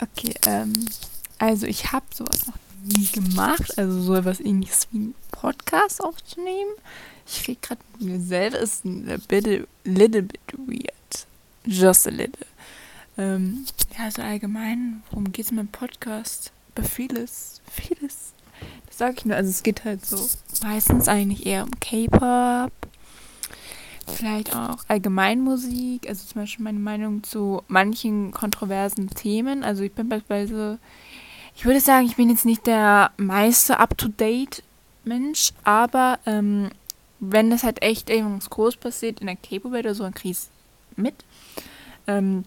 Okay, ähm, also ich habe sowas noch nie gemacht, also so etwas ähnliches wie einen Podcast aufzunehmen. Ich rede gerade mit mir selber, ist ein little, little bit weird. Just a little. Ähm, ja, also allgemein, worum geht es in meinem Podcast? Über vieles, vieles. Das sage ich nur, also es geht halt so meistens eigentlich eher um K-Pop, vielleicht auch Allgemeinmusik, also zum Beispiel meine Meinung zu manchen kontroversen Themen. Also ich bin beispielsweise, ich würde sagen, ich bin jetzt nicht der meiste up-to-date Mensch, aber ähm, wenn das halt echt irgendwas groß passiert in der K-Pop-Welt oder so, dann kriege ich mit. Ähm,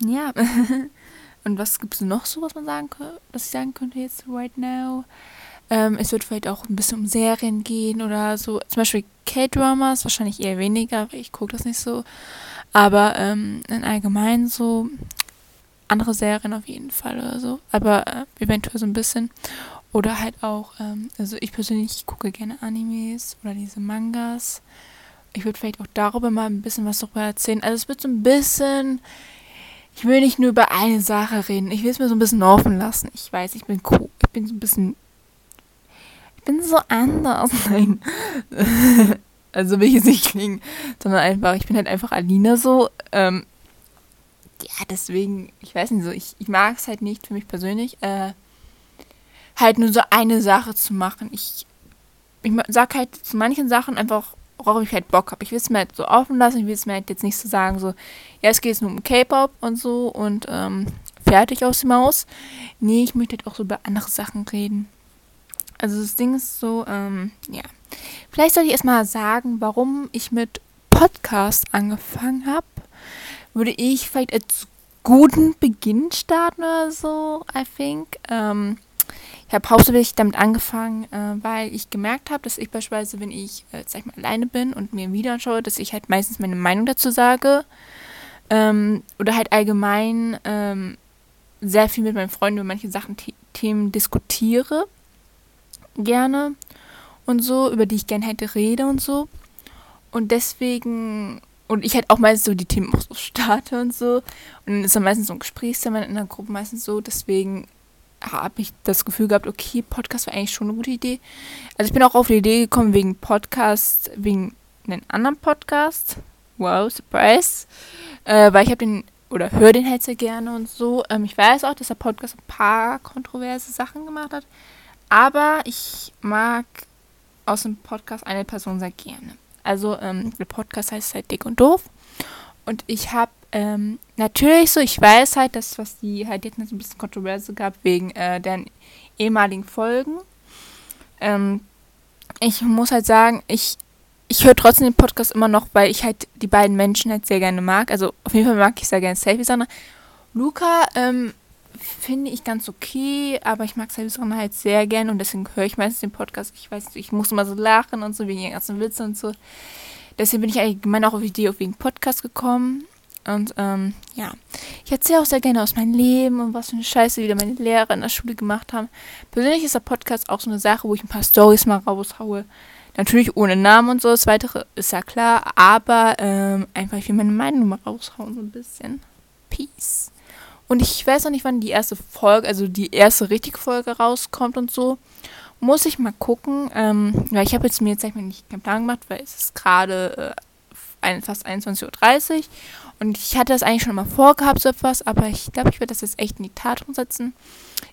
ja. Und was gibt es noch so, was man sagen könnte, was ich sagen könnte jetzt right now? Ähm, es wird vielleicht auch ein bisschen um Serien gehen oder so. Zum Beispiel K-Dramas, wahrscheinlich eher weniger, weil ich gucke das nicht so. Aber ähm, in allgemein so andere Serien auf jeden Fall oder so. Aber äh, eventuell so ein bisschen. Oder halt auch, ähm, also ich persönlich gucke gerne Animes oder diese Mangas. Ich würde vielleicht auch darüber mal ein bisschen was darüber erzählen. Also es wird so ein bisschen. Ich will nicht nur über eine Sache reden. Ich will es mir so ein bisschen offen lassen. Ich weiß, ich bin cool. Ich bin so ein bisschen bin so anders. Nein. also will ich jetzt nicht klingen, sondern einfach, ich bin halt einfach Alina so. Ähm, ja, deswegen, ich weiß nicht so, ich, ich mag es halt nicht für mich persönlich, äh, halt nur so eine Sache zu machen. Ich, ich sag halt zu manchen Sachen einfach, worauf ich halt Bock habe. Ich will es mir halt so offen lassen, ich will es mir halt jetzt nicht so sagen, so, ja, es geht nur um K-Pop und so und ähm, fertig aus dem Maus. Nee, ich möchte halt auch so über andere Sachen reden. Also das Ding ist so, ähm, ja. Vielleicht soll ich erstmal sagen, warum ich mit Podcast angefangen habe. Würde ich vielleicht als guten Beginn starten oder so, I think. Ähm, ich habe hauptsächlich damit angefangen, äh, weil ich gemerkt habe, dass ich beispielsweise, wenn ich, äh, sag ich mal, alleine bin und mir ein anschaue, dass ich halt meistens meine Meinung dazu sage. Ähm, oder halt allgemein ähm, sehr viel mit meinen Freunden über manche Sachen, Themen diskutiere gerne und so, über die ich gerne hätte rede und so. Und deswegen, und ich halt auch meistens so die Themen auch so starte und so. Und dann ist dann meistens so ein Gesprächsthema in der Gruppe meistens so. Deswegen habe ich das Gefühl gehabt, okay, Podcast war eigentlich schon eine gute Idee. Also ich bin auch auf die Idee gekommen wegen Podcast, wegen einem anderen Podcast. Wow, Surprise. Äh, weil ich habe den, oder höre den halt sehr gerne und so. Ähm, ich weiß auch, dass der Podcast ein paar kontroverse Sachen gemacht hat. Aber ich mag aus dem Podcast eine Person sehr gerne. Also ähm, der Podcast heißt halt Dick und Doof. Und ich habe ähm, natürlich so, ich weiß halt, dass was die halt jetzt ein bisschen Kontroverse gab wegen äh, deren ehemaligen Folgen. Ähm, ich muss halt sagen, ich, ich höre trotzdem den Podcast immer noch, weil ich halt die beiden Menschen halt sehr gerne mag. Also auf jeden Fall mag ich sehr gerne Selfie Sandra. Luca, ähm, finde ich ganz okay, aber ich mag Selbstsachen halt sehr gern und deswegen höre ich meistens den Podcast. Ich weiß, ich muss immer so lachen und so wegen den ganzen Witzen und so. Deswegen bin ich allgemein auch auf die Idee auf wegen Podcast gekommen. Und ähm, ja, ich erzähle auch sehr gerne aus meinem Leben und was für eine Scheiße wieder meine Lehrer in der Schule gemacht haben. Persönlich ist der Podcast auch so eine Sache, wo ich ein paar Stories mal raushaue. Natürlich ohne Namen und so, das Weitere ist ja klar, aber ähm, einfach, ich will meine Meinung mal raushauen, so ein bisschen. Peace. Und ich weiß noch nicht, wann die erste Folge, also die erste richtige Folge rauskommt und so. Muss ich mal gucken. Ähm, ja, ich habe jetzt mir jetzt sag ich mal nicht keinen Plan gemacht, weil es ist gerade äh, fast 21.30 Uhr. Und ich hatte das eigentlich schon mal vorgehabt, so etwas, aber ich glaube, ich werde das jetzt echt in die Tat umsetzen.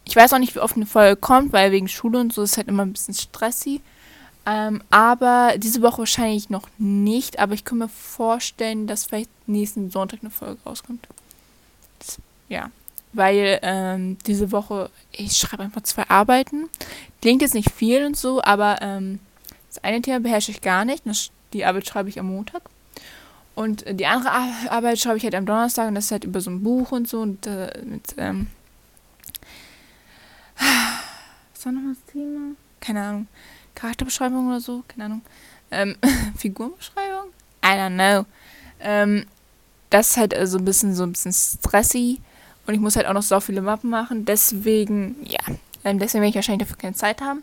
Ich weiß auch nicht, wie oft eine Folge kommt, weil wegen Schule und so ist halt immer ein bisschen stressig. Ähm, aber diese Woche wahrscheinlich noch nicht. Aber ich kann mir vorstellen, dass vielleicht nächsten Sonntag eine Folge rauskommt. Das ja, weil ähm, diese Woche, ich schreibe einfach zwei Arbeiten. Klingt jetzt nicht viel und so, aber ähm, das eine Thema beherrsche ich gar nicht. Die Arbeit schreibe ich am Montag. Und die andere Arbeit schreibe ich halt am Donnerstag und das ist halt über so ein Buch und so und äh, mit, ähm, was war nochmal das Thema? Keine Ahnung. Charakterbeschreibung oder so? Keine Ahnung. Ähm, Figurenbeschreibung? I don't know. Ähm, das ist halt so also ein bisschen so ein bisschen stressy. Und ich muss halt auch noch so viele Mappen machen. Deswegen, ja, ähm, deswegen werde ich wahrscheinlich dafür keine Zeit haben.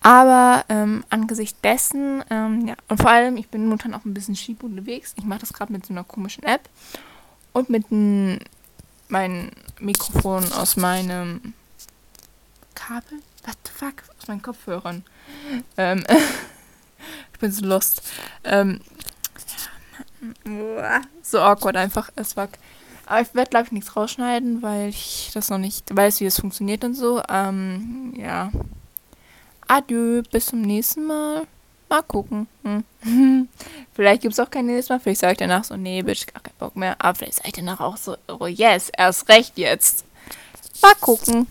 Aber ähm, angesichts dessen, ähm, ja, und vor allem, ich bin momentan auch ein bisschen schieb unterwegs. Ich mache das gerade mit so einer komischen App und mit meinen Mikrofon aus meinem Kabel? What the fuck? Aus meinen Kopfhörern. Ähm, ich bin so lost. Ähm, so awkward einfach as fuck. Aber ich werde, glaube ich, nichts rausschneiden, weil ich das noch nicht weiß, wie es funktioniert und so. Ähm, ja. Adieu, bis zum nächsten Mal. Mal gucken. Hm. vielleicht gibt es auch kein nächstes Mal. Vielleicht sage ich danach so, nee, Bitch, gar keinen Bock mehr. Aber vielleicht sage ich danach auch so, oh yes, erst recht jetzt. Mal gucken.